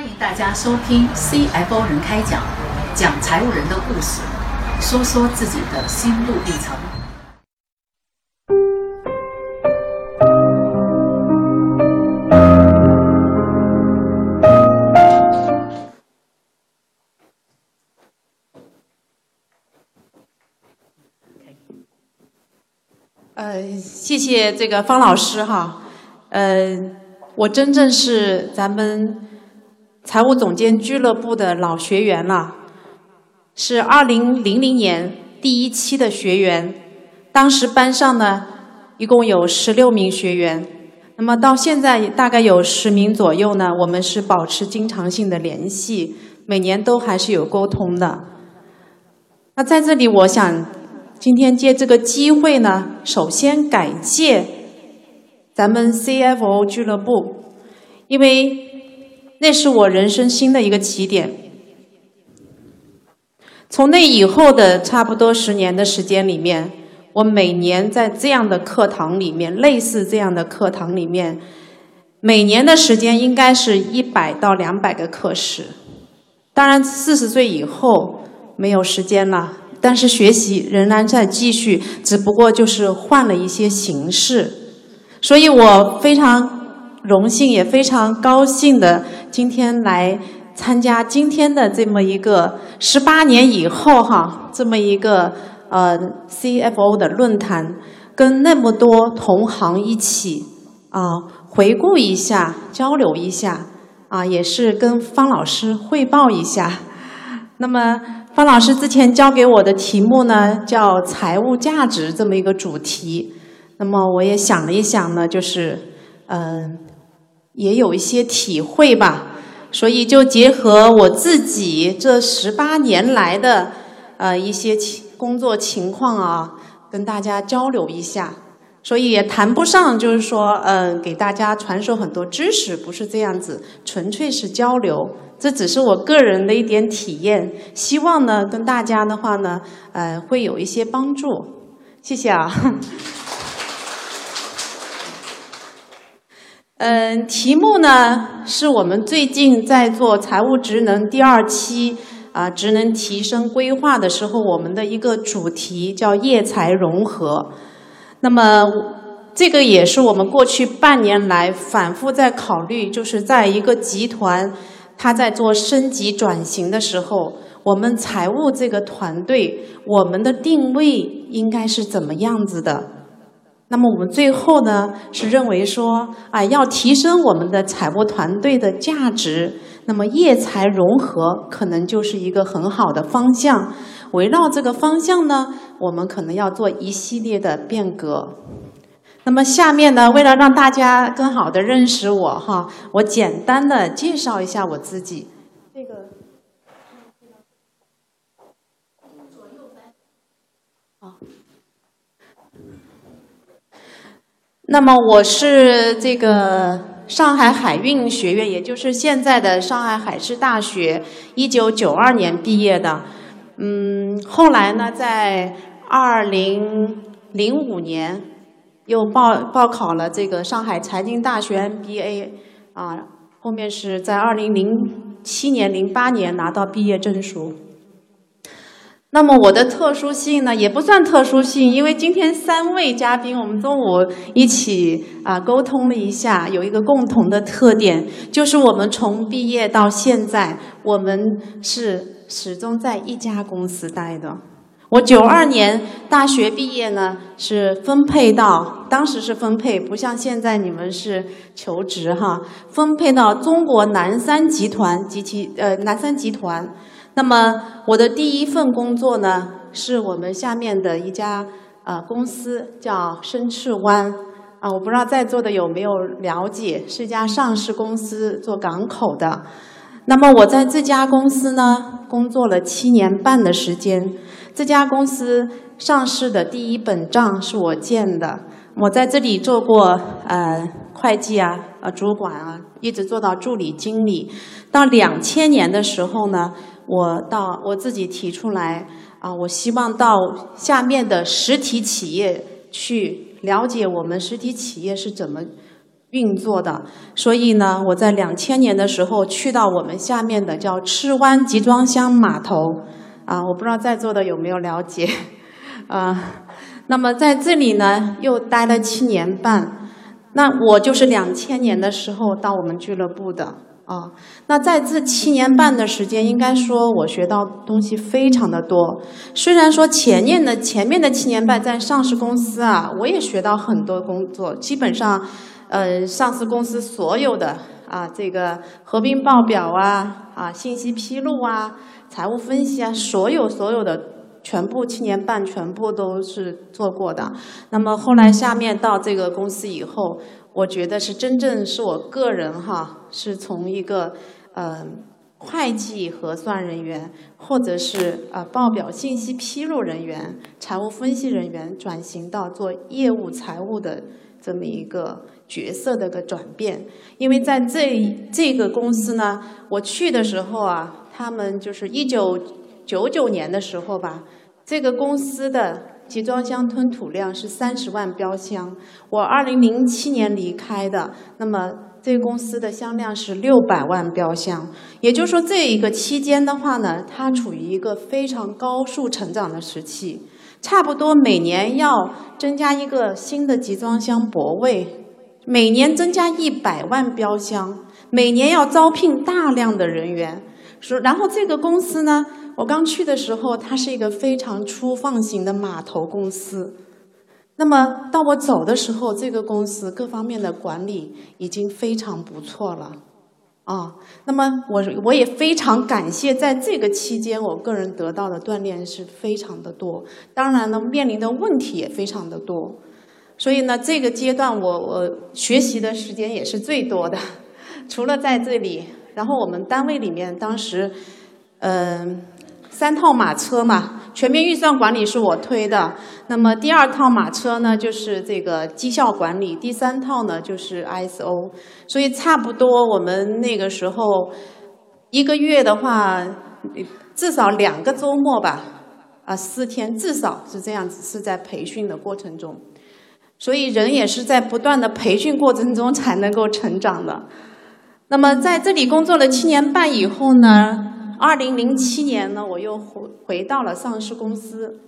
欢迎大家收听 CFO 人开讲，讲财务人的故事，说说自己的心路历程。呃，谢谢这个方老师哈，呃，我真正是咱们财务总监俱乐部的老学员了，是二零零零年第一期的学员，当时班上呢一共有十六名学员，那么到现在大概有十名左右呢，我们是保持经常性的联系，每年都还是有沟通的。那在这里，我想。今天借这个机会呢，首先感谢咱们 CFO 俱乐部，因为那是我人生新的一个起点。从那以后的差不多十年的时间里面，我每年在这样的课堂里面，类似这样的课堂里面，每年的时间应该是一百到两百个课时。当然，四十岁以后没有时间了。但是学习仍然在继续，只不过就是换了一些形式，所以我非常荣幸，也非常高兴的今天来参加今天的这么一个十八年以后哈这么一个呃 CFO 的论坛，跟那么多同行一起啊回顾一下，交流一下啊，也是跟方老师汇报一下，那么。方老师之前教给我的题目呢，叫财务价值这么一个主题。那么我也想了一想呢，就是嗯，也有一些体会吧。所以就结合我自己这十八年来的呃一些情工作情况啊，跟大家交流一下。所以也谈不上就是说嗯，给大家传授很多知识，不是这样子，纯粹是交流。这只是我个人的一点体验，希望呢跟大家的话呢，呃，会有一些帮助。谢谢啊。嗯，题目呢是我们最近在做财务职能第二期啊，职能提升规划的时候，我们的一个主题叫业财融合。那么这个也是我们过去半年来反复在考虑，就是在一个集团。它在做升级转型的时候，我们财务这个团队，我们的定位应该是怎么样子的？那么我们最后呢，是认为说，啊，要提升我们的采播团队的价值，那么业财融合可能就是一个很好的方向。围绕这个方向呢，我们可能要做一系列的变革。那么下面呢，为了让大家更好的认识我哈，我简单的介绍一下我自己。那么我是这个上海海运学院，也就是现在的上海海事大学，一九九二年毕业的。嗯，后来呢，在二零零五年。又报报考了这个上海财经大学 MBA，啊，后面是在二零零七年、零八年拿到毕业证书。那么我的特殊性呢，也不算特殊性，因为今天三位嘉宾，我们中午一起啊沟通了一下，有一个共同的特点，就是我们从毕业到现在，我们是始终在一家公司待的。我九二年大学毕业呢，是分配到当时是分配，不像现在你们是求职哈，分配到中国南山集团及其呃南山集团。那么我的第一份工作呢，是我们下面的一家呃公司叫深赤湾啊，我不知道在座的有没有了解，是一家上市公司做港口的。那么我在这家公司呢，工作了七年半的时间。这家公司上市的第一本账是我建的，我在这里做过呃会计啊，呃主管啊，一直做到助理经理。到两千年的时候呢，我到我自己提出来啊，我希望到下面的实体企业去了解我们实体企业是怎么运作的。所以呢，我在两千年的时候去到我们下面的叫赤湾集装箱码头，啊，我不知道在座的有没有了解，啊，那么在这里呢又待了七年半。那我就是两千年的时候到我们俱乐部的。啊，那在这七年半的时间，应该说我学到东西非常的多。虽然说前面的前面的七年半在上市公司啊，我也学到很多工作，基本上，呃，上市公司所有的啊，这个合并报表啊，啊，信息披露啊，财务分析啊，所有所有的全部七年半全部都是做过的。那么后来下面到这个公司以后。我觉得是真正是我个人哈，是从一个呃会计核算人员，或者是呃报表信息披露人员、财务分析人员，转型到做业务财务的这么一个角色的个转变。因为在这这个公司呢，我去的时候啊，他们就是一九九九年的时候吧，这个公司的。集装箱吞吐量是三十万标箱，我二零零七年离开的，那么这个公司的箱量是六百万标箱，也就是说这一个期间的话呢，它处于一个非常高速成长的时期，差不多每年要增加一个新的集装箱泊位，每年增加一百万标箱，每年要招聘大量的人员，说然后这个公司呢。我刚去的时候，它是一个非常粗放型的码头公司。那么到我走的时候，这个公司各方面的管理已经非常不错了。啊，那么我我也非常感谢，在这个期间，我个人得到的锻炼是非常的多。当然呢，面临的问题也非常的多。所以呢，这个阶段我我学习的时间也是最多的。除了在这里，然后我们单位里面当时，嗯。三套马车嘛，全面预算管理是我推的。那么第二套马车呢，就是这个绩效管理；第三套呢，就是 ISO。所以差不多我们那个时候一个月的话，至少两个周末吧，啊，四天至少是这样子，是在培训的过程中。所以人也是在不断的培训过程中才能够成长的。那么在这里工作了七年半以后呢？二零零七年呢，我又回回到了上市公司，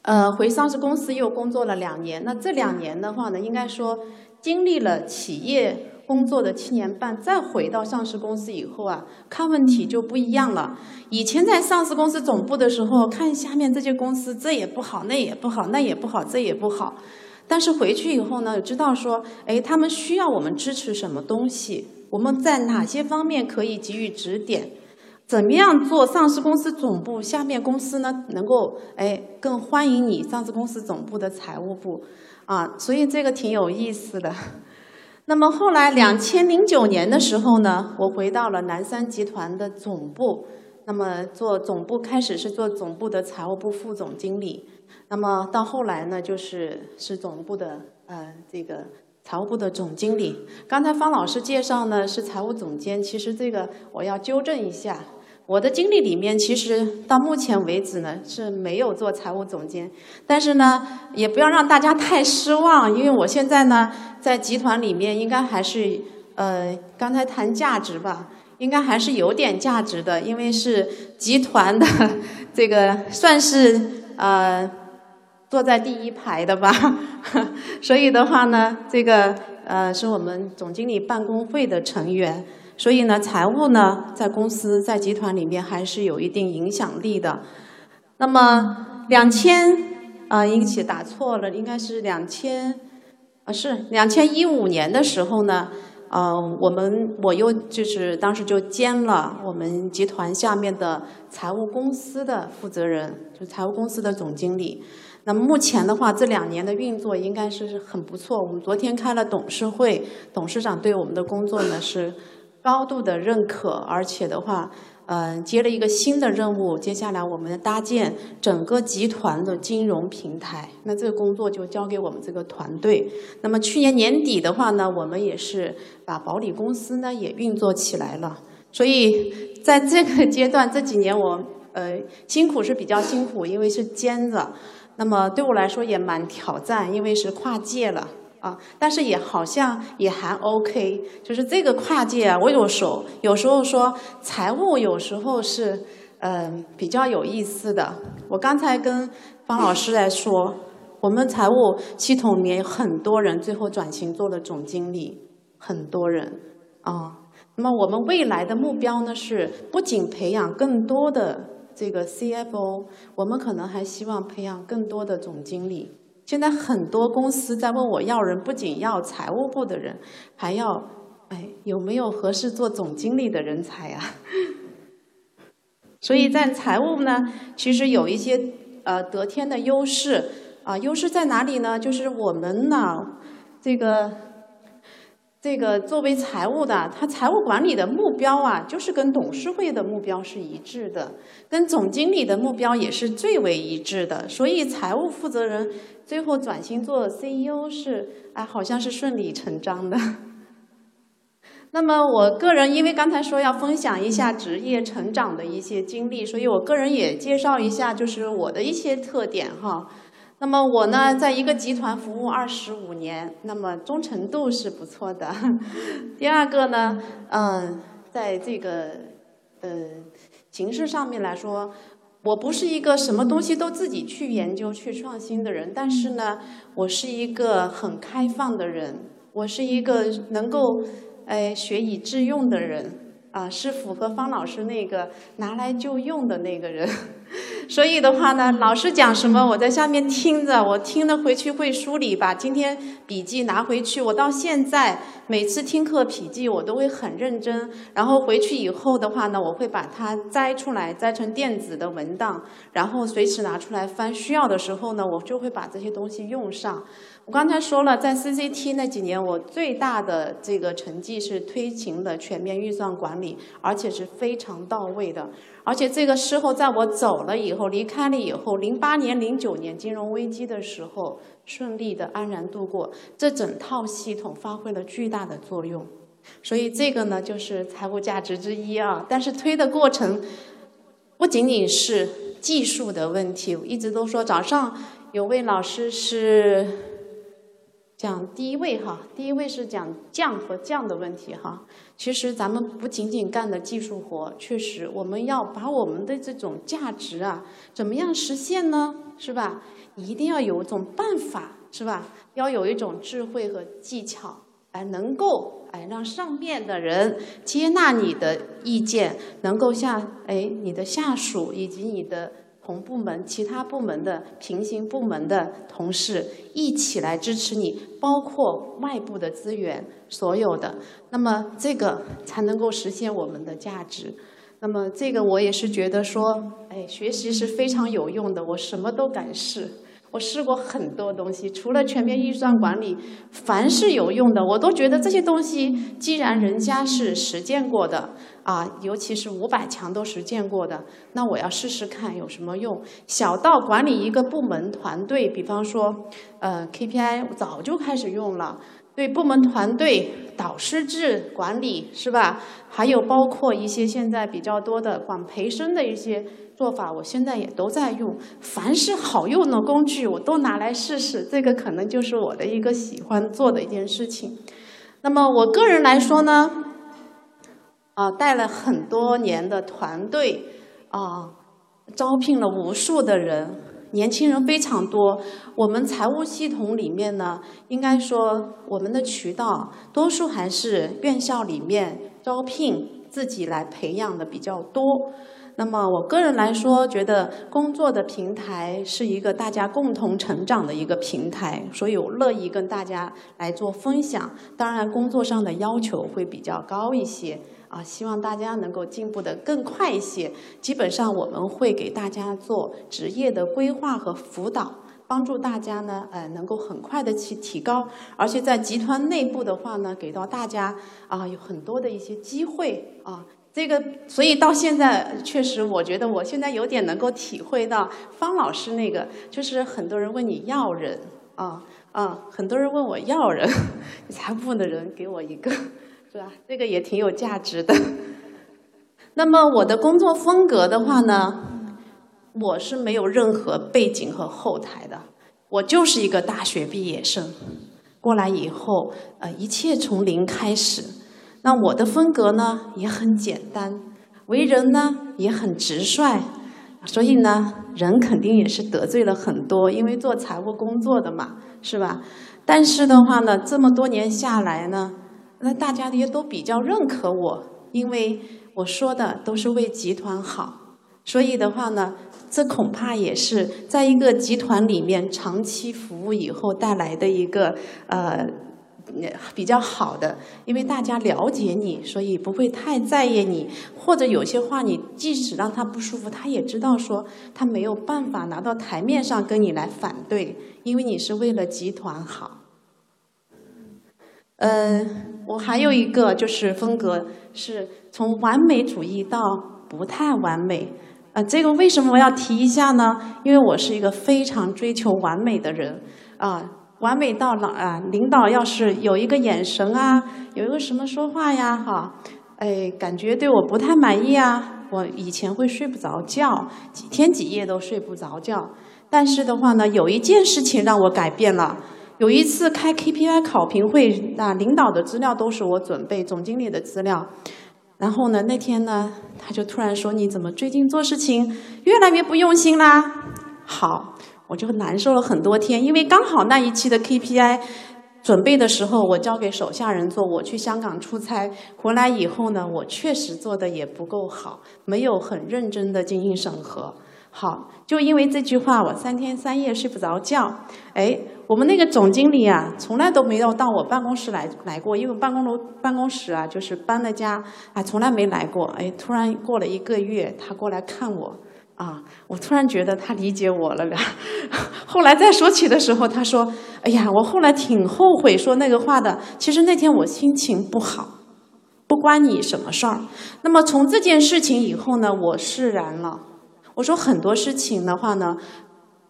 呃，回上市公司又工作了两年。那这两年的话呢，应该说经历了企业工作的七年半，再回到上市公司以后啊，看问题就不一样了。以前在上市公司总部的时候，看下面这些公司，这也不好，那也不好，那也不好，这也不好。但是回去以后呢，知道说，哎，他们需要我们支持什么东西。我们在哪些方面可以给予指点？怎么样做上市公司总部下面公司呢？能够哎更欢迎你上市公司总部的财务部啊，所以这个挺有意思的。那么后来两千零九年的时候呢，我回到了南山集团的总部，那么做总部开始是做总部的财务部副总经理，那么到后来呢，就是是总部的呃这个。财务部的总经理，刚才方老师介绍呢是财务总监，其实这个我要纠正一下，我的经历里面其实到目前为止呢是没有做财务总监，但是呢也不要让大家太失望，因为我现在呢在集团里面应该还是呃刚才谈价值吧，应该还是有点价值的，因为是集团的 这个算是呃。坐在第一排的吧，所以的话呢，这个呃是我们总经理办公会的成员，所以呢，财务呢在公司在集团里面还是有一定影响力的。那么两千啊，一起打错了，应该是两千啊，是两千一五年的时候呢，呃，我们我又就是当时就兼了我们集团下面的财务公司的负责人，就财务公司的总经理。那么目前的话，这两年的运作应该是很不错。我们昨天开了董事会，董事长对我们的工作呢是高度的认可，而且的话，嗯，接了一个新的任务，接下来我们搭建整个集团的金融平台。那这个工作就交给我们这个团队。那么去年年底的话呢，我们也是把保理公司呢也运作起来了。所以在这个阶段这几年，我呃辛苦是比较辛苦，因为是兼着。那么对我来说也蛮挑战，因为是跨界了啊，但是也好像也还 OK，就是这个跨界啊，我有时候有时候说财务有时候是嗯比较有意思的。我刚才跟方老师在说，我们财务系统里面很多人最后转型做了总经理，很多人啊。那么我们未来的目标呢是不仅培养更多的这个 CFO，我们可能还希望培养更多的总经理。现在很多公司在问我要人，不仅要财务部的人，还要，哎，有没有合适做总经理的人才啊？所以在财务呢，其实有一些呃得天的优势啊，优势在哪里呢？就是我们呢，这个。这个作为财务的，他财务管理的目标啊，就是跟董事会的目标是一致的，跟总经理的目标也是最为一致的。所以财务负责人最后转型做 CEO 是，哎，好像是顺理成章的。那么我个人，因为刚才说要分享一下职业成长的一些经历，所以我个人也介绍一下，就是我的一些特点哈。那么我呢，在一个集团服务二十五年，那么忠诚度是不错的。第二个呢，嗯，在这个呃形式上面来说，我不是一个什么东西都自己去研究、去创新的人，但是呢，我是一个很开放的人，我是一个能够哎学以致用的人。啊，是符合方老师那个拿来就用的那个人，所以的话呢，老师讲什么，我在下面听着，我听了回去会梳理，把今天笔记拿回去。我到现在每次听课笔记，我都会很认真，然后回去以后的话呢，我会把它摘出来，摘成电子的文档，然后随时拿出来翻，需要的时候呢，我就会把这些东西用上。我刚才说了，在 CCT 那几年，我最大的这个成绩是推行了全面预算管理，而且是非常到位的。而且这个事后，在我走了以后，离开了以后，零八年、零九年金融危机的时候，顺利的安然度过，这整套系统发挥了巨大的作用。所以这个呢，就是财务价值之一啊。但是推的过程不仅仅是技术的问题，一直都说，早上有位老师是。讲第一位哈，第一位是讲降和降的问题哈。其实咱们不仅仅干的技术活，确实我们要把我们的这种价值啊，怎么样实现呢？是吧？一定要有一种办法，是吧？要有一种智慧和技巧，哎，能够哎让上面的人接纳你的意见，能够像哎你的下属以及你的。同部门、其他部门的平行部门的同事一起来支持你，包括外部的资源，所有的，那么这个才能够实现我们的价值。那么这个我也是觉得说，哎，学习是非常有用的，我什么都敢试。我试过很多东西，除了全面预算管理，凡是有用的，我都觉得这些东西，既然人家是实践过的，啊，尤其是五百强都实践过的，那我要试试看有什么用。小到管理一个部门团队，比方说，呃，KPI 早就开始用了，对部门团队导师制管理是吧？还有包括一些现在比较多的管培生的一些。做法我现在也都在用，凡是好用的工具我都拿来试试，这个可能就是我的一个喜欢做的一件事情。那么我个人来说呢，啊，带了很多年的团队，啊，招聘了无数的人，年轻人非常多。我们财务系统里面呢，应该说我们的渠道多数还是院校里面招聘自己来培养的比较多。那么我个人来说，觉得工作的平台是一个大家共同成长的一个平台，所以我乐意跟大家来做分享。当然，工作上的要求会比较高一些啊，希望大家能够进步的更快一些。基本上我们会给大家做职业的规划和辅导，帮助大家呢，呃，能够很快的去提高。而且在集团内部的话呢，给到大家啊，有很多的一些机会啊。这个，所以到现在确实，我觉得我现在有点能够体会到方老师那个，就是很多人问你要人啊啊，很多人问我要人，财务的人给我一个，是吧？这个也挺有价值的。那么我的工作风格的话呢，我是没有任何背景和后台的，我就是一个大学毕业生。过来以后，呃，一切从零开始。那我的风格呢也很简单，为人呢也很直率，所以呢，人肯定也是得罪了很多，因为做财务工作的嘛，是吧？但是的话呢，这么多年下来呢，那大家也都比较认可我，因为我说的都是为集团好，所以的话呢，这恐怕也是在一个集团里面长期服务以后带来的一个呃。比较好的，因为大家了解你，所以不会太在意你，或者有些话你即使让他不舒服，他也知道说他没有办法拿到台面上跟你来反对，因为你是为了集团好。嗯，我还有一个就是风格是从完美主义到不太完美，啊，这个为什么我要提一下呢？因为我是一个非常追求完美的人，啊。完美到了啊！领导要是有一个眼神啊，有一个什么说话呀，哈，哎，感觉对我不太满意啊，我以前会睡不着觉，几天几夜都睡不着觉。但是的话呢，有一件事情让我改变了。有一次开 KPI 考评会，那领导的资料都是我准备，总经理的资料。然后呢，那天呢，他就突然说：“你怎么最近做事情越来越不用心啦？”好。我就难受了很多天，因为刚好那一期的 KPI 准备的时候，我交给手下人做。我去香港出差回来以后呢，我确实做的也不够好，没有很认真的进行审核。好，就因为这句话，我三天三夜睡不着觉。哎，我们那个总经理啊，从来都没有到我办公室来来过，因为办公楼办公室啊，就是搬了家，啊，从来没来过。哎，突然过了一个月，他过来看我。啊，我突然觉得他理解我了。后来再说起的时候，他说：“哎呀，我后来挺后悔说那个话的。其实那天我心情不好，不关你什么事儿。那么从这件事情以后呢，我释然了。我说很多事情的话呢，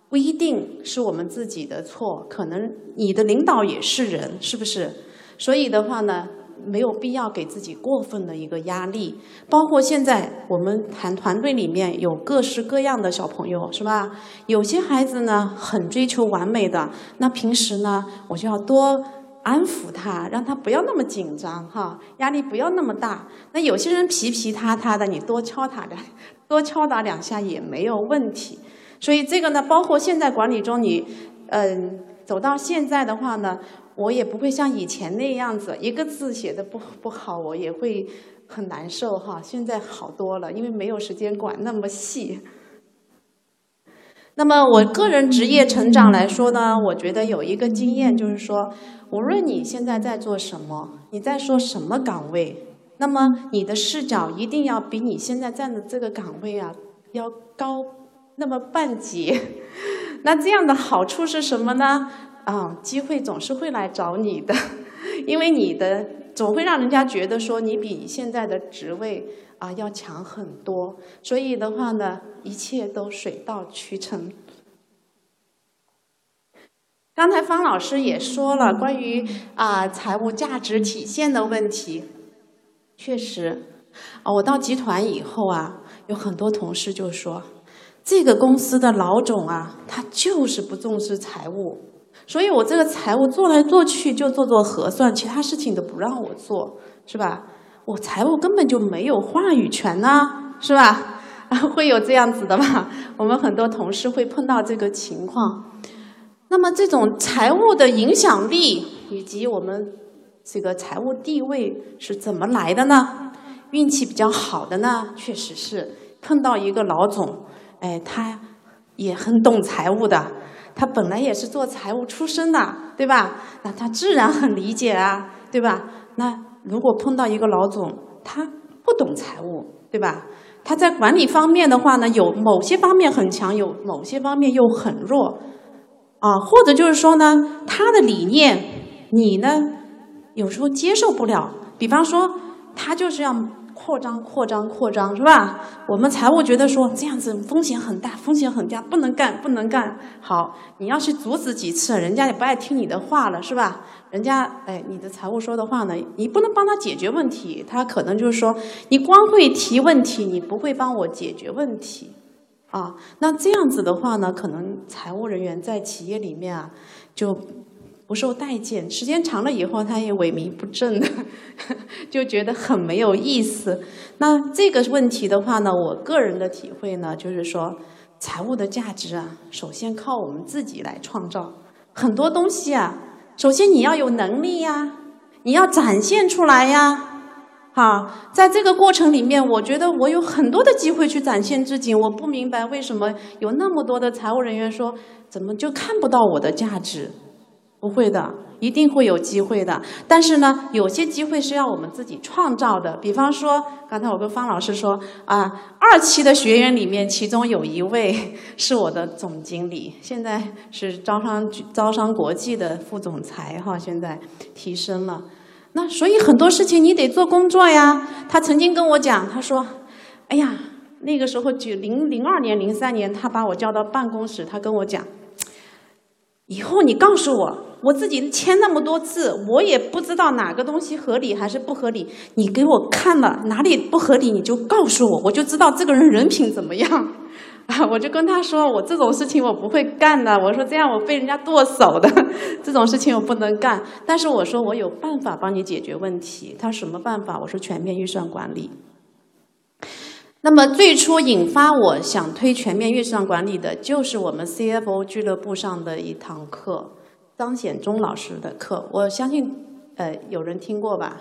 不一定是我们自己的错，可能你的领导也是人，是不是？所以的话呢。”没有必要给自己过分的一个压力，包括现在我们团团队里面有各式各样的小朋友，是吧？有些孩子呢很追求完美的，那平时呢我就要多安抚他，让他不要那么紧张哈，压力不要那么大。那有些人皮皮塌塌的，你多敲他两，多敲打两下也没有问题。所以这个呢，包括现在管理中你，嗯，走到现在的话呢。我也不会像以前那样子，一个字写的不不好，我也会很难受哈。现在好多了，因为没有时间管那么细。那么我个人职业成长来说呢，我觉得有一个经验就是说，无论你现在在做什么，你在说什么岗位，那么你的视角一定要比你现在站的这个岗位啊要高那么半截。那这样的好处是什么呢？啊，机会总是会来找你的，因为你的总会让人家觉得说你比现在的职位啊要强很多，所以的话呢，一切都水到渠成。刚才方老师也说了关于啊财务价值体现的问题，确实，啊我到集团以后啊，有很多同事就说，这个公司的老总啊，他就是不重视财务。所以我这个财务做来做去就做做核算，其他事情都不让我做，是吧？我财务根本就没有话语权呐，是吧？啊 会有这样子的吗？我们很多同事会碰到这个情况。那么这种财务的影响力以及我们这个财务地位是怎么来的呢？运气比较好的呢，确实是碰到一个老总，哎，他也很懂财务的。他本来也是做财务出身的，对吧？那他自然很理解啊，对吧？那如果碰到一个老总，他不懂财务，对吧？他在管理方面的话呢，有某些方面很强，有某些方面又很弱，啊，或者就是说呢，他的理念你呢有时候接受不了。比方说，他就是要。扩张，扩张，扩张，是吧？我们财务觉得说这样子风险很大，风险很大，不能干，不能干。好，你要去阻止几次，人家也不爱听你的话了，是吧？人家，哎，你的财务说的话呢，你不能帮他解决问题，他可能就是说，你光会提问题，你不会帮我解决问题，啊，那这样子的话呢，可能财务人员在企业里面啊，就不受待见，时间长了以后，他也萎靡不振，就觉得很没有意思。那这个问题的话呢，我个人的体会呢，就是说，财务的价值啊，首先靠我们自己来创造。很多东西啊，首先你要有能力呀，你要展现出来呀。好，在这个过程里面，我觉得我有很多的机会去展现自己。我不明白为什么有那么多的财务人员说，怎么就看不到我的价值？不会的，一定会有机会的。但是呢，有些机会是要我们自己创造的。比方说，刚才我跟方老师说啊，二期的学员里面，其中有一位 是我的总经理，现在是招商招商国际的副总裁哈，现在提升了。那所以很多事情你得做工作呀。他曾经跟我讲，他说：“哎呀，那个时候就零零二年、零三年，他把我叫到办公室，他跟我讲，以后你告诉我，我自己签那么多字，我也不知道哪个东西合理还是不合理。你给我看了哪里不合理，你就告诉我，我就知道这个人人品怎么样。”我就跟他说，我这种事情我不会干的。我说这样我被人家剁手的，这种事情我不能干。但是我说我有办法帮你解决问题。他什么办法？我说全面预算管理。那么最初引发我想推全面预算管理的，就是我们 CFO 俱乐部上的一堂课，张显忠老师的课。我相信，呃，有人听过吧？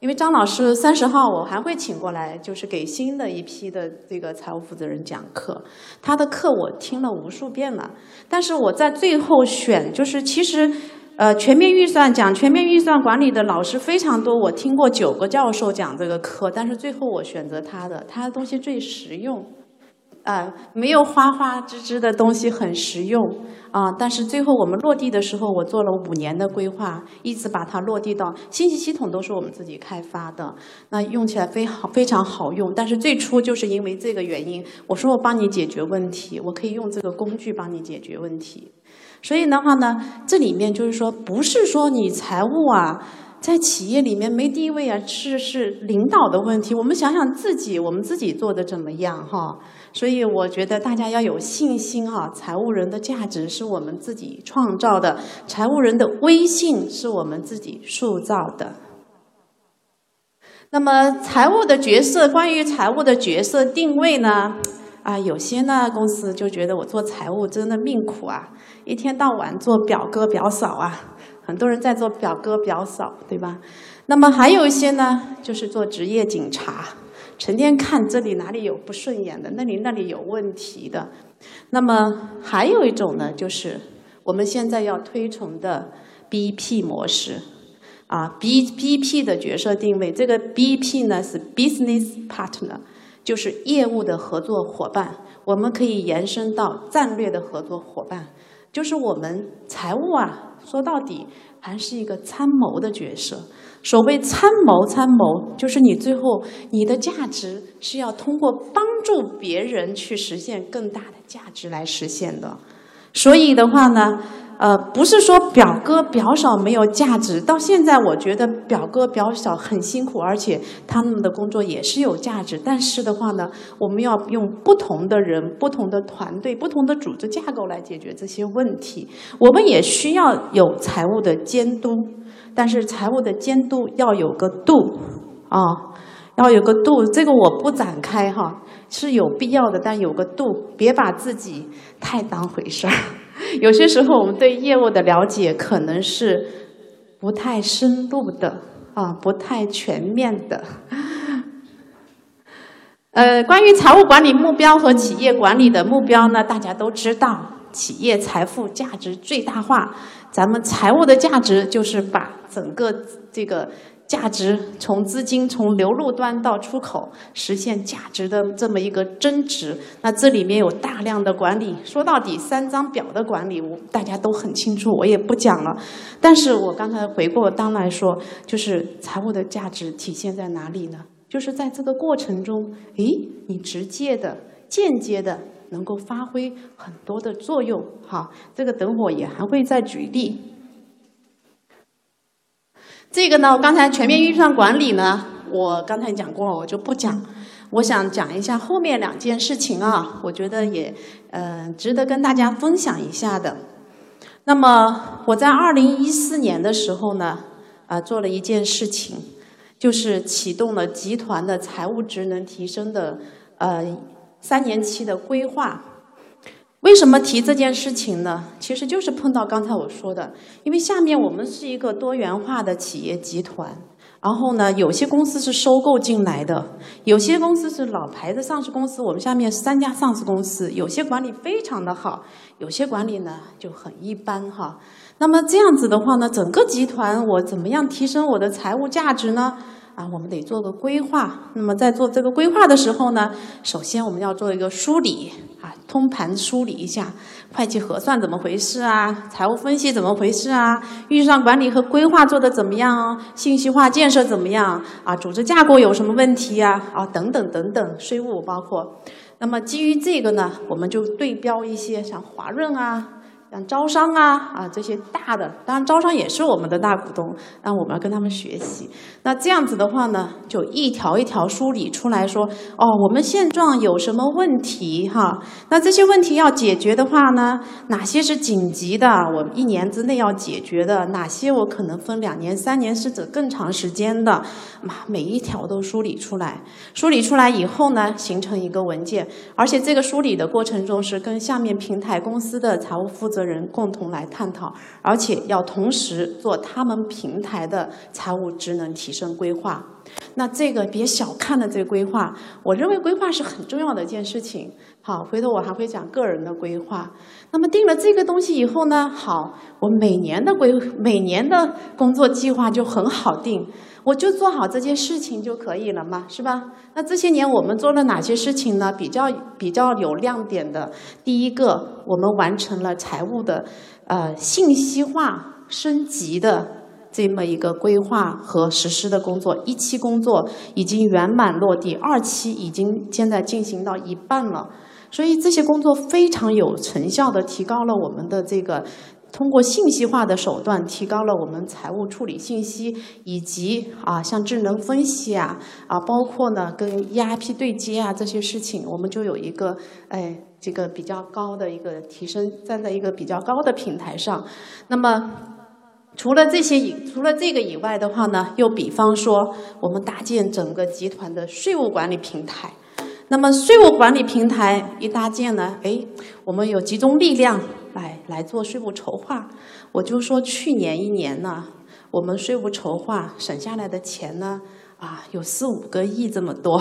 因为张老师三十号我还会请过来，就是给新的一批的这个财务负责人讲课。他的课我听了无数遍了，但是我在最后选，就是其实，呃，全面预算讲全面预算管理的老师非常多，我听过九个教授讲这个课，但是最后我选择他的，他的东西最实用。啊，没有花花枝枝的东西很实用啊！但是最后我们落地的时候，我做了五年的规划，一直把它落地到信息系统都是我们自己开发的，那用起来非好非常好用。但是最初就是因为这个原因，我说我帮你解决问题，我可以用这个工具帮你解决问题。所以的话呢，这里面就是说，不是说你财务啊。在企业里面没地位啊，是是领导的问题。我们想想自己，我们自己做的怎么样哈？所以我觉得大家要有信心哈。财务人的价值是我们自己创造的，财务人的威信是我们自己塑造的。那么财务的角色，关于财务的角色定位呢？啊，有些呢公司就觉得我做财务真的命苦啊，一天到晚做表哥表嫂啊。很多人在做表哥表嫂，对吧？那么还有一些呢，就是做职业警察，成天看这里哪里有不顺眼的，那里那里有问题的。那么还有一种呢，就是我们现在要推崇的 BP 模式啊，B BP 的角色定位，这个 BP 呢是 Business Partner，就是业务的合作伙伴，我们可以延伸到战略的合作伙伴，就是我们财务啊。说到底，还是一个参谋的角色。所谓参谋，参谋就是你最后你的价值是要通过帮助别人去实现更大的价值来实现的。所以的话呢。呃，不是说表哥表嫂没有价值。到现在，我觉得表哥表嫂很辛苦，而且他们的工作也是有价值。但是的话呢，我们要用不同的人、不同的团队、不同的组织架构来解决这些问题。我们也需要有财务的监督，但是财务的监督要有个度啊，要有个度。这个我不展开哈，是有必要的，但有个度，别把自己太当回事儿。有些时候，我们对业务的了解可能是不太深入的啊，不太全面的。呃，关于财务管理目标和企业管理的目标呢，大家都知道，企业财富价值最大化。咱们财务的价值就是把整个这个。价值从资金从流入端到出口实现价值的这么一个增值，那这里面有大量的管理。说到底，三张表的管理，我大家都很清楚，我也不讲了。但是我刚才回过当来说，就是财务的价值体现在哪里呢？就是在这个过程中，诶，你直接的、间接的能够发挥很多的作用。好，这个等会也还会再举例。这个呢，我刚才全面预算管理呢，我刚才讲过了，我就不讲。我想讲一下后面两件事情啊，我觉得也呃值得跟大家分享一下的。那么我在二零一四年的时候呢，啊，做了一件事情，就是启动了集团的财务职能提升的呃三年期的规划。为什么提这件事情呢？其实就是碰到刚才我说的，因为下面我们是一个多元化的企业集团。然后呢，有些公司是收购进来的，有些公司是老牌的上市公司。我们下面三家上市公司，有些管理非常的好，有些管理呢就很一般哈。那么这样子的话呢，整个集团我怎么样提升我的财务价值呢？啊，我们得做个规划。那么在做这个规划的时候呢，首先我们要做一个梳理，通盘梳理一下会计核算怎么回事啊，财务分析怎么回事啊，预算管理和规划做的怎么样，信息化建设怎么样啊，组织架构有什么问题呀啊等等等等，税务包括。那么基于这个呢，我们就对标一些像华润啊。像招商啊啊这些大的，当然招商也是我们的大股东，那我们要跟他们学习。那这样子的话呢，就一条一条梳理出来说，哦，我们现状有什么问题哈？那这些问题要解决的话呢，哪些是紧急的，我一年之内要解决的？哪些我可能分两年、三年甚至更长时间的？嘛，每一条都梳理出来。梳理出来以后呢，形成一个文件，而且这个梳理的过程中是跟下面平台公司的财务负责。责人共同来探讨，而且要同时做他们平台的财务职能提升规划。那这个别小看了这个规划，我认为规划是很重要的一件事情。好，回头我还会讲个人的规划。那么定了这个东西以后呢，好，我每年的规每年的工作计划就很好定。我就做好这件事情就可以了嘛，是吧？那这些年我们做了哪些事情呢？比较比较有亮点的，第一个，我们完成了财务的呃信息化升级的这么一个规划和实施的工作，一期工作已经圆满落地，二期已经现在进行到一半了，所以这些工作非常有成效的提高了我们的这个。通过信息化的手段，提高了我们财务处理信息，以及啊，像智能分析啊，啊，包括呢跟 ERP 对接啊这些事情，我们就有一个哎，这个比较高的一个提升，站在一个比较高的平台上。那么，除了这些以除了这个以外的话呢，又比方说，我们搭建整个集团的税务管理平台。那么税务管理平台一搭建呢，哎，我们有集中力量来来做税务筹划。我就说去年一年呢，我们税务筹划省下来的钱呢，啊，有四五个亿这么多，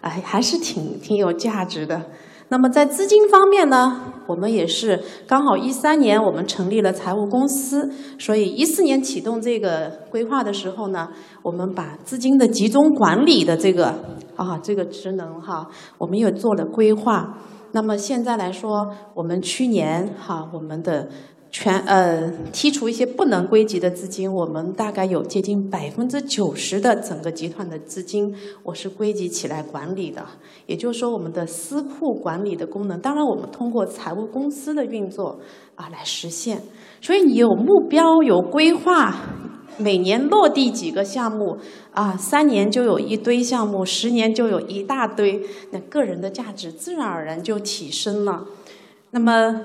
哎，还是挺挺有价值的。那么在资金方面呢，我们也是刚好一三年我们成立了财务公司，所以一四年启动这个规划的时候呢，我们把资金的集中管理的这个啊这个职能哈，我们又做了规划。那么现在来说，我们去年哈我们的。全呃剔除一些不能归集的资金，我们大概有接近百分之九十的整个集团的资金，我是归集起来管理的。也就是说，我们的私库管理的功能，当然我们通过财务公司的运作啊来实现。所以你有目标、有规划，每年落地几个项目啊，三年就有一堆项目，十年就有一大堆，那个人的价值自然而然就提升了。那么。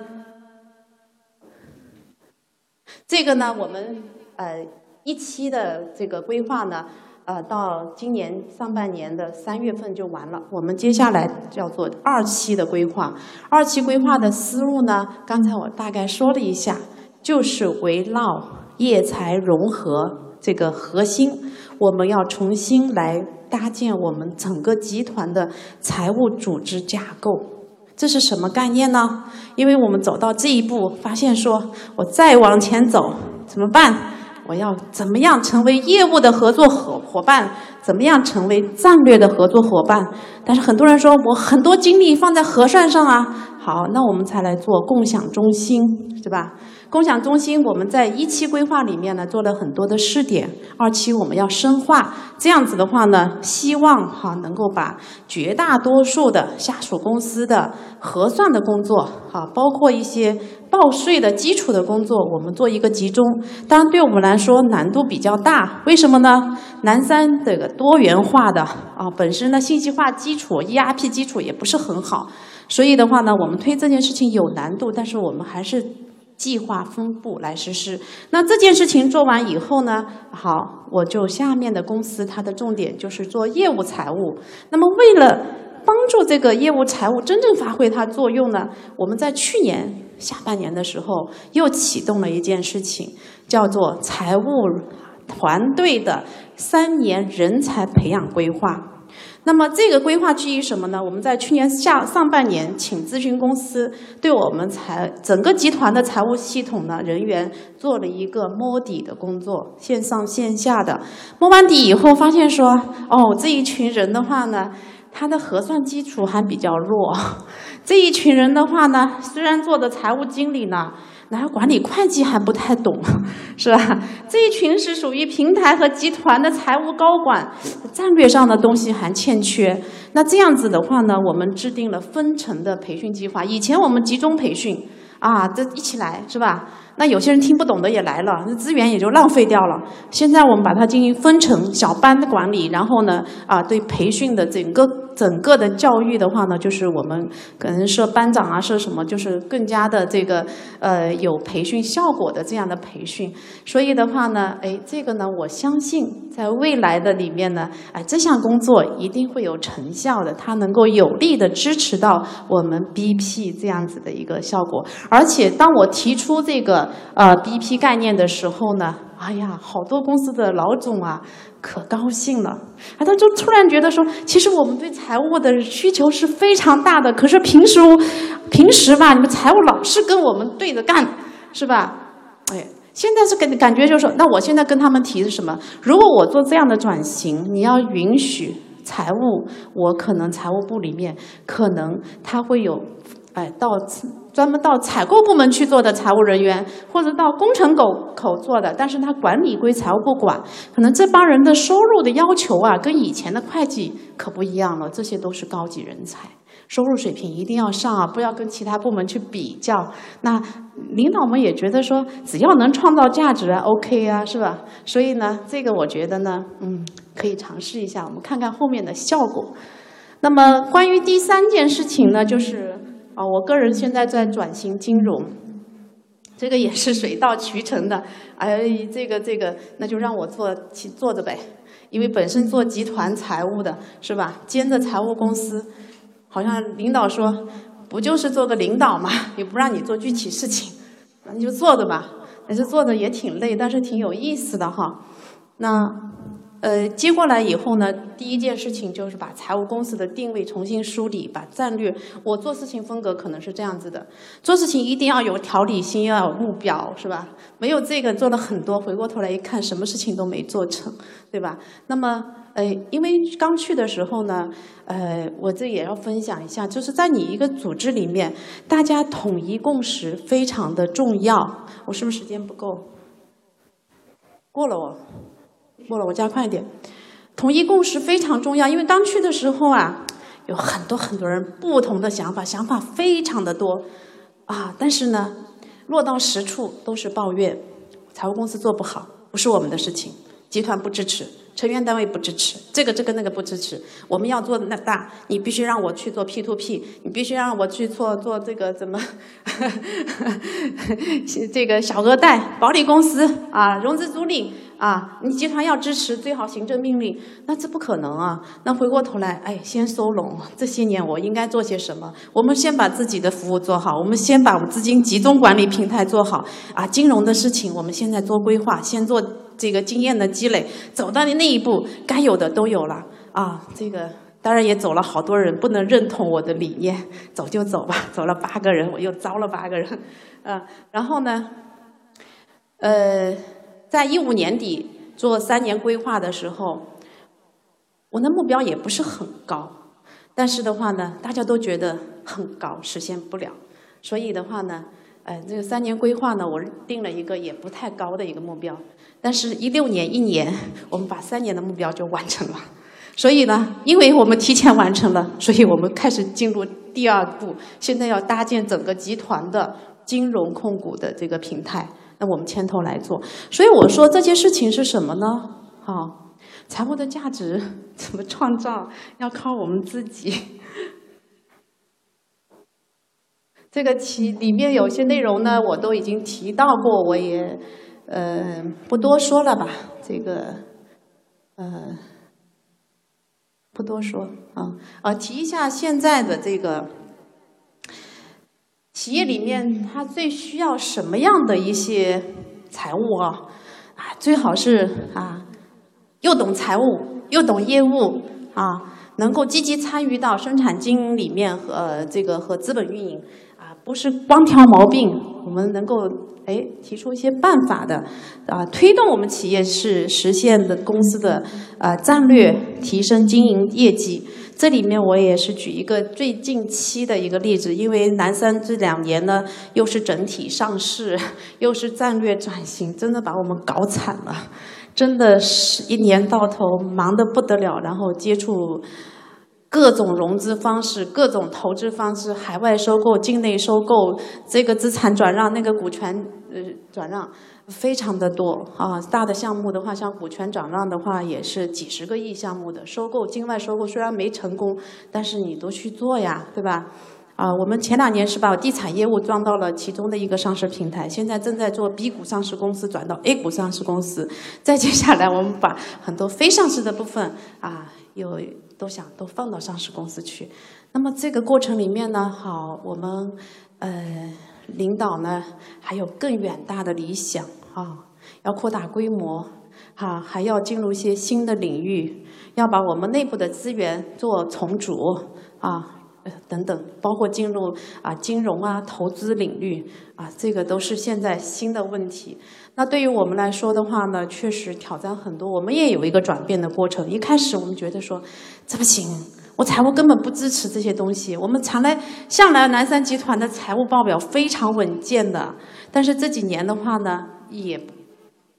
这个呢，我们呃一期的这个规划呢，呃到今年上半年的三月份就完了。我们接下来叫做二期的规划。二期规划的思路呢，刚才我大概说了一下，就是围绕业财融合这个核心，我们要重新来搭建我们整个集团的财务组织架构。这是什么概念呢？因为我们走到这一步，发现说，我再往前走怎么办？我要怎么样成为业务的合作伙伙伴？怎么样成为战略的合作伙伴？但是很多人说我很多精力放在核算上啊。好，那我们才来做共享中心，是吧？共享中心，我们在一期规划里面呢做了很多的试点，二期我们要深化。这样子的话呢，希望哈能够把绝大多数的下属公司的核算的工作，哈，包括一些报税的基础的工作，我们做一个集中。当然，对我们来说难度比较大，为什么呢？南山这个多元化的啊，本身呢信息化基础、ERP 基础也不是很好，所以的话呢，我们推这件事情有难度，但是我们还是。计划分布来实施。那这件事情做完以后呢，好，我就下面的公司它的重点就是做业务财务。那么为了帮助这个业务财务真正发挥它作用呢，我们在去年下半年的时候又启动了一件事情，叫做财务团队的三年人才培养规划。那么这个规划基于什么呢？我们在去年下上半年，请咨询公司对我们财整个集团的财务系统呢人员做了一个摸底的工作，线上线下的摸完底以后，发现说，哦，这一群人的话呢，他的核算基础还比较弱，这一群人的话呢，虽然做的财务经理呢。然后管理会计还不太懂，是吧？这一群是属于平台和集团的财务高管，战略上的东西还欠缺。那这样子的话呢，我们制定了分层的培训计划。以前我们集中培训，啊，这一起来是吧？那有些人听不懂的也来了，那资源也就浪费掉了。现在我们把它进行分成小班的管理，然后呢，啊，对培训的整个整个的教育的话呢，就是我们可能设班长啊，设什么，就是更加的这个呃有培训效果的这样的培训。所以的话呢，哎，这个呢，我相信在未来的里面呢，哎，这项工作一定会有成效的，它能够有力的支持到我们 BP 这样子的一个效果。而且当我提出这个。呃，BP 概念的时候呢，哎呀，好多公司的老总啊，可高兴了，啊，他就突然觉得说，其实我们对财务的需求是非常大的，可是平时平时吧，你们财务老是跟我们对着干，是吧？哎，现在是感感觉就是说，那我现在跟他们提是什么？如果我做这样的转型，你要允许财务，我可能财务部里面可能他会有，哎，到。专门到采购部门去做的财务人员，或者到工程口口做的，但是他管理归财务部管，可能这帮人的收入的要求啊，跟以前的会计可不一样了。这些都是高级人才，收入水平一定要上啊，不要跟其他部门去比较。那领导们也觉得说，只要能创造价值啊，OK 啊，是吧？所以呢，这个我觉得呢，嗯，可以尝试一下，我们看看后面的效果。那么关于第三件事情呢，就是。啊，我个人现在在转型金融，这个也是水到渠成的。哎，这个这个，那就让我做去做着呗。因为本身做集团财务的是吧，兼着财务公司，好像领导说，不就是做个领导嘛，也不让你做具体事情，那你就做着吧。但是做的也挺累，但是挺有意思的哈。那。呃，接过来以后呢，第一件事情就是把财务公司的定位重新梳理，把战略。我做事情风格可能是这样子的：做事情一定要有条理性，要有目标，是吧？没有这个做了很多，回过头来一看，什么事情都没做成，对吧？那么，呃，因为刚去的时候呢，呃，我这也要分享一下，就是在你一个组织里面，大家统一共识非常的重要。我是不是时间不够？过了哦。过了，我加快一点。统一共识非常重要，因为刚去的时候啊，有很多很多人不同的想法，想法非常的多啊。但是呢，落到实处都是抱怨，财务公司做不好，不是我们的事情，集团不支持，成员单位不支持，这个这个那个不支持。我们要做那大，你必须让我去做 P to P，你必须让我去做做这个怎么，这个小额贷、保理公司啊，融资租赁。啊，你集团要支持，最好行政命令，那这不可能啊。那回过头来，哎，先收拢这些年我应该做些什么？我们先把自己的服务做好，我们先把资金集中管理平台做好。啊，金融的事情我们现在做规划，先做这个经验的积累，走到的那一步，该有的都有了。啊，这个当然也走了好多人，不能认同我的理念，走就走吧。走了八个人，我又招了八个人。嗯，然后呢，呃。在一五年底做三年规划的时候，我的目标也不是很高，但是的话呢，大家都觉得很高，实现不了。所以的话呢，呃，这个三年规划呢，我定了一个也不太高的一个目标。但是，一六年一年，我们把三年的目标就完成了。所以呢，因为我们提前完成了，所以我们开始进入第二步，现在要搭建整个集团的金融控股的这个平台。那我们牵头来做，所以我说这件事情是什么呢？好，财务的价值怎么创造，要靠我们自己。这个其里面有些内容呢，我都已经提到过，我也呃不多说了吧。这个呃不多说啊啊，提一下现在的这个企业里面，它最需要什么样的一些财务啊？啊，最好是啊，又懂财务又懂业务啊，能够积极参与到生产经营里面和这个和资本运营啊。不是光挑毛病，我们能够哎提出一些办法的啊，推动我们企业是实现的公司的啊战略提升经营业绩。这里面我也是举一个最近期的一个例子，因为南山这两年呢又是整体上市，又是战略转型，真的把我们搞惨了，真的是一年到头忙得不得了，然后接触。各种融资方式，各种投资方式，海外收购、境内收购，这个资产转让、那个股权呃转让，非常的多啊。大的项目的话，像股权转让的话，也是几十个亿项目的收购、境外收购，虽然没成功，但是你都去做呀，对吧？啊，我们前两年是把地产业务装到了其中的一个上市平台，现在正在做 B 股上市公司转到 A 股上市公司，再接下来我们把很多非上市的部分啊，有。都想都放到上市公司去，那么这个过程里面呢，好，我们呃领导呢还有更远大的理想啊，要扩大规模，哈，还要进入一些新的领域，要把我们内部的资源做重组啊，等等，包括进入啊金融啊投资领域啊，这个都是现在新的问题。那对于我们来说的话呢，确实挑战很多。我们也有一个转变的过程。一开始我们觉得说，这不行，我财务根本不支持这些东西。我们常来向来南山集团的财务报表非常稳健的，但是这几年的话呢，也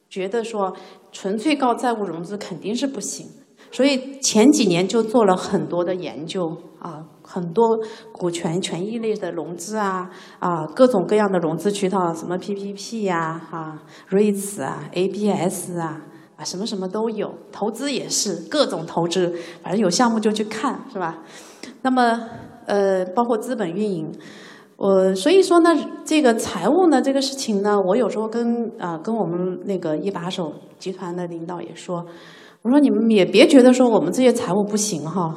觉得说纯粹靠债务融资肯定是不行。所以前几年就做了很多的研究啊，很多股权权益类的融资啊，啊各种各样的融资渠道，什么 PPP 呀，啊 REITs 啊，ABS 啊，啊什么什么都有，投资也是各种投资，反正有项目就去看，是吧？那么呃，包括资本运营，我所以说呢，这个财务呢，这个事情呢，我有时候跟啊跟我们那个一把手集团的领导也说。我说你们也别觉得说我们这些财务不行哈，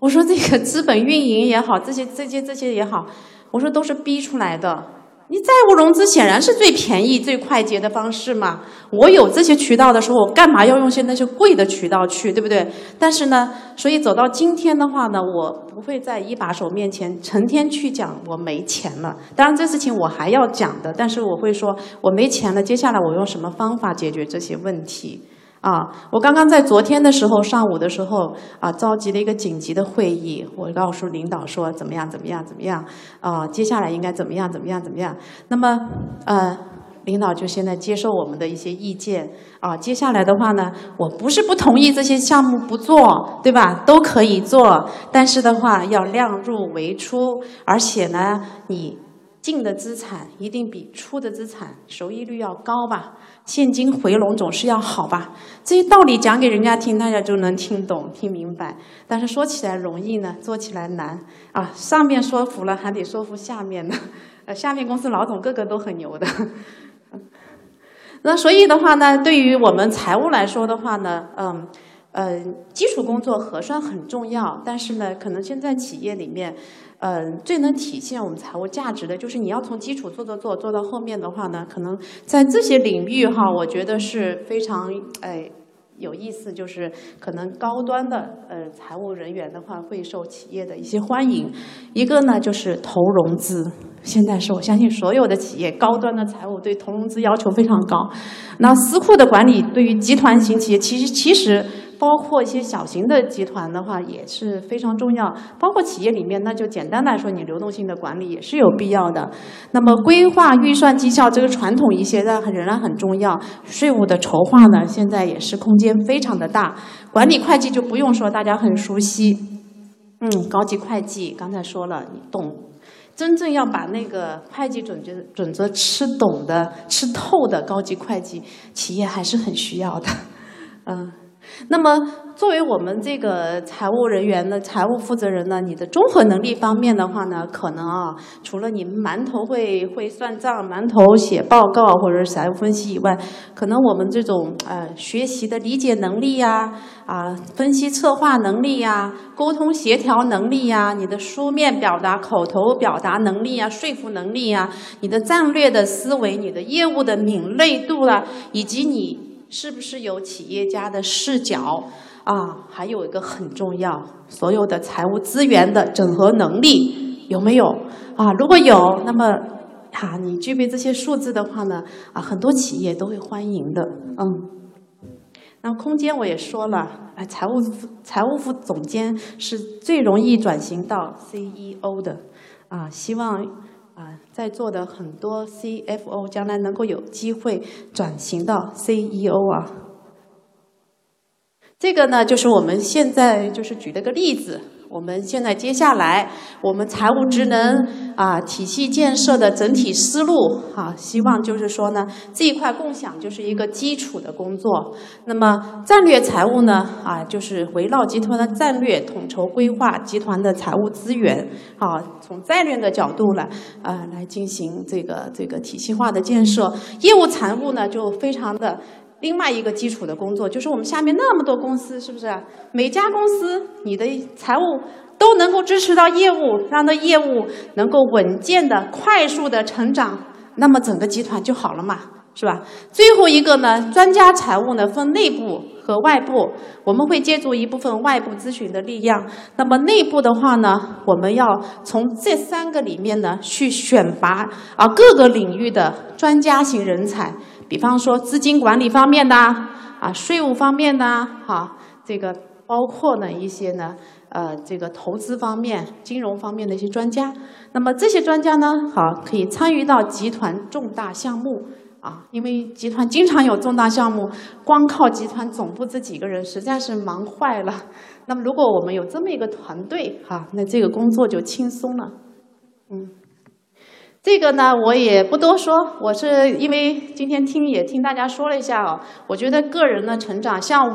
我说这个资本运营也好，这些这些这些也好，我说都是逼出来的。你债务融资显然是最便宜、最快捷的方式嘛。我有这些渠道的时候，我干嘛要用些那些贵的渠道去，对不对？但是呢，所以走到今天的话呢，我不会在一把手面前成天去讲我没钱了。当然这事情我还要讲的，但是我会说我没钱了，接下来我用什么方法解决这些问题？啊，我刚刚在昨天的时候上午的时候啊，召集了一个紧急的会议，我告诉领导说怎么样怎么样怎么样啊，接下来应该怎么样怎么样怎么样。那么呃，领导就现在接受我们的一些意见啊，接下来的话呢，我不是不同意这些项目不做，对吧？都可以做，但是的话要量入为出，而且呢，你进的资产一定比出的资产收益率要高吧。现金回笼总是要好吧？这些道理讲给人家听，大家就能听懂、听明白。但是说起来容易呢，做起来难啊！上面说服了，还得说服下面呢。呃，下面公司老总个个都很牛的。那所以的话呢，对于我们财务来说的话呢，嗯。呃，基础工作核算很重要，但是呢，可能现在企业里面，呃，最能体现我们财务价值的，就是你要从基础做做做做到后面的话呢，可能在这些领域哈，我觉得是非常哎有意思，就是可能高端的呃财务人员的话会受企业的一些欢迎。一个呢就是投融资，现在是我相信所有的企业高端的财务对投融资要求非常高。那私库的管理对于集团型企业，其实其实。包括一些小型的集团的话也是非常重要，包括企业里面，那就简单来说，你流动性的管理也是有必要的。那么规划、预算、绩效这个传统一些，但仍然很重要。税务的筹划呢，现在也是空间非常的大。管理会计就不用说，大家很熟悉。嗯，高级会计刚才说了，你懂。真正要把那个会计准则准则吃懂的、吃透的高级会计，企业还是很需要的。嗯。那么，作为我们这个财务人员的财务负责人呢，你的综合能力方面的话呢，可能啊，除了你馒头会会算账、馒头写报告或者是财务分析以外，可能我们这种呃学习的理解能力呀、啊分析策划能力呀、沟通协调能力呀、你的书面表达、口头表达能力呀、说服能力呀、你的战略的思维、你的业务的敏锐度啦，以及你。是不是有企业家的视角啊？还有一个很重要，所有的财务资源的整合能力有没有啊？如果有，那么啊，你具备这些数字的话呢，啊，很多企业都会欢迎的，嗯。那空间我也说了，哎，财务财务副总监是最容易转型到 CEO 的，啊，希望。在座的很多 CFO 将来能够有机会转型到 CEO 啊。这个呢，就是我们现在就是举了个例子。我们现在接下来，我们财务职能啊体系建设的整体思路啊，希望就是说呢，这一块共享就是一个基础的工作。那么战略财务呢啊，就是围绕集团的战略统筹规划集团的财务资源啊，从战略的角度来啊来进行这个这个体系化的建设。业务财务呢就非常的。另外一个基础的工作，就是我们下面那么多公司，是不是？每家公司你的财务都能够支持到业务，让的业务能够稳健的、快速的成长，那么整个集团就好了嘛，是吧？最后一个呢，专家财务呢分内部和外部，我们会借助一部分外部咨询的力量。那么内部的话呢，我们要从这三个里面呢去选拔啊各个领域的专家型人才。比方说资金管理方面的啊，税务方面的哈，这个包括呢一些呢呃这个投资方面、金融方面的一些专家。那么这些专家呢，好可以参与到集团重大项目啊，因为集团经常有重大项目，光靠集团总部这几个人实在是忙坏了。那么如果我们有这么一个团队哈，那这个工作就轻松了，嗯。这个呢，我也不多说。我是因为今天听也听大家说了一下哦，我觉得个人的成长，像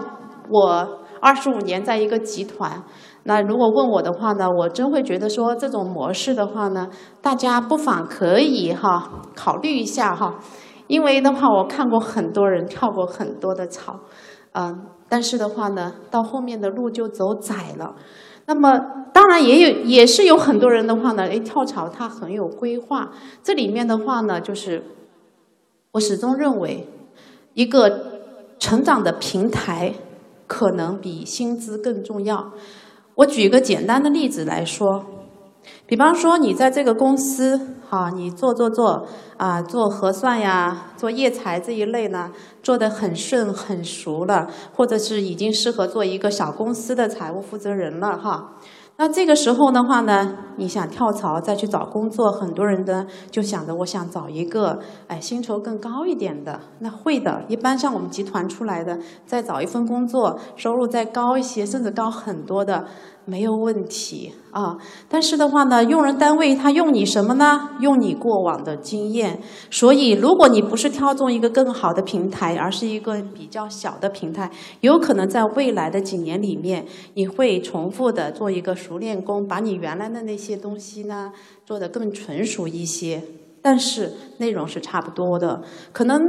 我二十五年在一个集团，那如果问我的话呢，我真会觉得说这种模式的话呢，大家不妨可以哈考虑一下哈，因为的话我看过很多人跳过很多的槽，嗯，但是的话呢，到后面的路就走窄了。那么，当然也有，也是有很多人的话呢，哎，跳槽他很有规划。这里面的话呢，就是我始终认为，一个成长的平台可能比薪资更重要。我举一个简单的例子来说。比方说，你在这个公司，哈，你做做做，啊，做核算呀，做业财这一类呢，做得很顺很熟了，或者是已经适合做一个小公司的财务负责人了，哈。那这个时候的话呢，你想跳槽再去找工作，很多人呢就想着我想找一个，哎，薪酬更高一点的。那会的，一般像我们集团出来的，再找一份工作，收入再高一些，甚至高很多的。没有问题啊，但是的话呢，用人单位他用你什么呢？用你过往的经验。所以，如果你不是挑中一个更好的平台，而是一个比较小的平台，有可能在未来的几年里面，你会重复的做一个熟练工，把你原来的那些东西呢做得更纯熟一些，但是内容是差不多的，可能。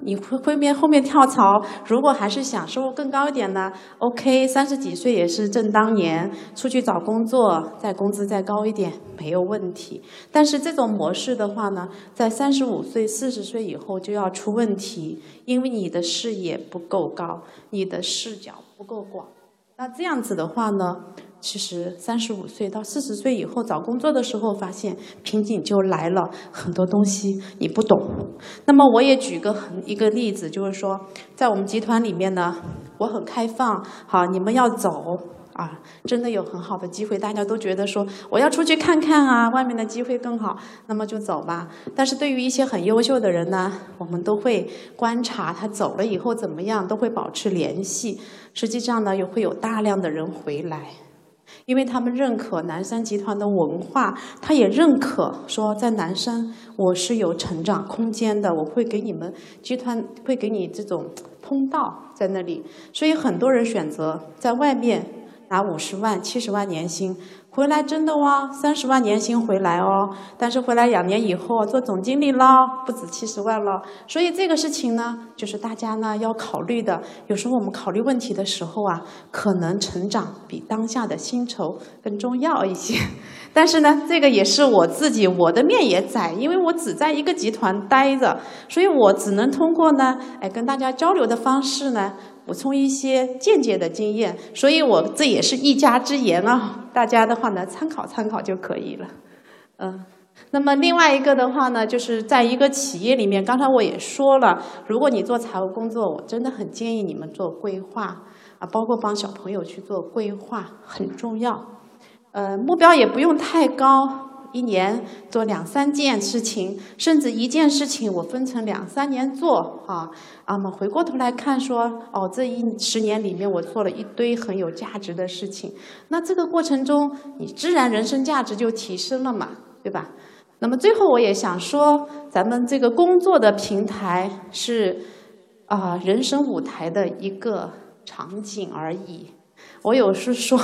你会会面后面跳槽，如果还是想收入更高一点呢？OK，三十几岁也是正当年，出去找工作，再工资再高一点没有问题。但是这种模式的话呢，在三十五岁、四十岁以后就要出问题，因为你的视野不够高，你的视角不够广。那这样子的话呢？其实三十五岁到四十岁以后找工作的时候，发现瓶颈就来了，很多东西你不懂。那么我也举个很一个例子，就是说，在我们集团里面呢，我很开放，好，你们要走啊，真的有很好的机会，大家都觉得说我要出去看看啊，外面的机会更好，那么就走吧。但是对于一些很优秀的人呢，我们都会观察他走了以后怎么样，都会保持联系。实际上呢，又会有大量的人回来。因为他们认可南山集团的文化，他也认可说在南山我是有成长空间的，我会给你们集团会给你这种通道，在那里，所以很多人选择在外面拿五十万、七十万年薪。回来真的哇，三十万年薪回来哦，但是回来两年以后做总经理了，不止七十万了。所以这个事情呢，就是大家呢要考虑的。有时候我们考虑问题的时候啊，可能成长比当下的薪酬更重要一些。但是呢，这个也是我自己，我的面也窄，因为我只在一个集团待着，所以我只能通过呢，哎，跟大家交流的方式呢。补充一些间接的经验，所以我这也是一家之言啊，大家的话呢参考参考就可以了。嗯，那么另外一个的话呢，就是在一个企业里面，刚才我也说了，如果你做财务工作，我真的很建议你们做规划啊，包括帮小朋友去做规划很重要。呃，目标也不用太高。一年做两三件事情，甚至一件事情我分成两三年做啊。啊么回过头来看说，哦，这一十年里面我做了一堆很有价值的事情。那这个过程中，你自然人生价值就提升了嘛，对吧？那么最后我也想说，咱们这个工作的平台是啊人生舞台的一个场景而已。我有时说，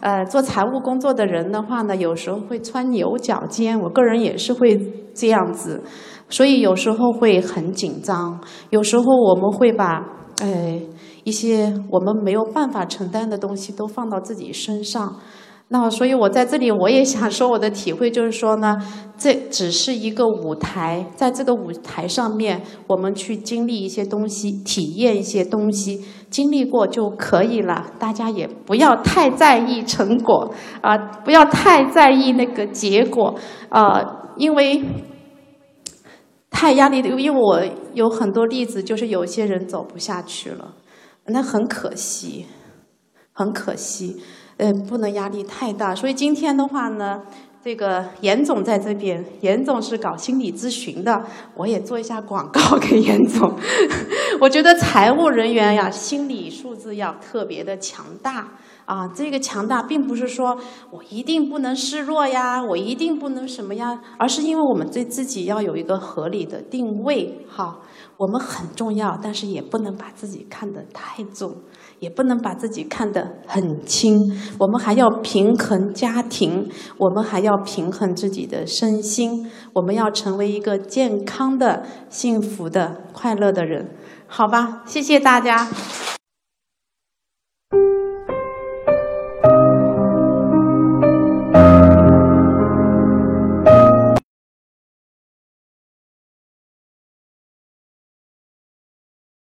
呃，做财务工作的人的话呢，有时候会穿牛角尖。我个人也是会这样子，所以有时候会很紧张。有时候我们会把，哎，一些我们没有办法承担的东西都放到自己身上。那所以，我在这里我也想说我的体会，就是说呢，这只是一个舞台，在这个舞台上面，我们去经历一些东西，体验一些东西，经历过就可以了。大家也不要太在意成果啊，不要太在意那个结果啊，因为太压力的。因为我有很多例子，就是有些人走不下去了，那很可惜，很可惜。呃，不能压力太大，所以今天的话呢，这个严总在这边，严总是搞心理咨询的，我也做一下广告给严总。我觉得财务人员呀，心理素质要特别的强大啊。这个强大并不是说我一定不能示弱呀，我一定不能什么呀，而是因为我们对自己要有一个合理的定位。哈，我们很重要，但是也不能把自己看得太重。也不能把自己看得很轻，我们还要平衡家庭，我们还要平衡自己的身心，我们要成为一个健康的、幸福的、快乐的人，好吧？谢谢大家。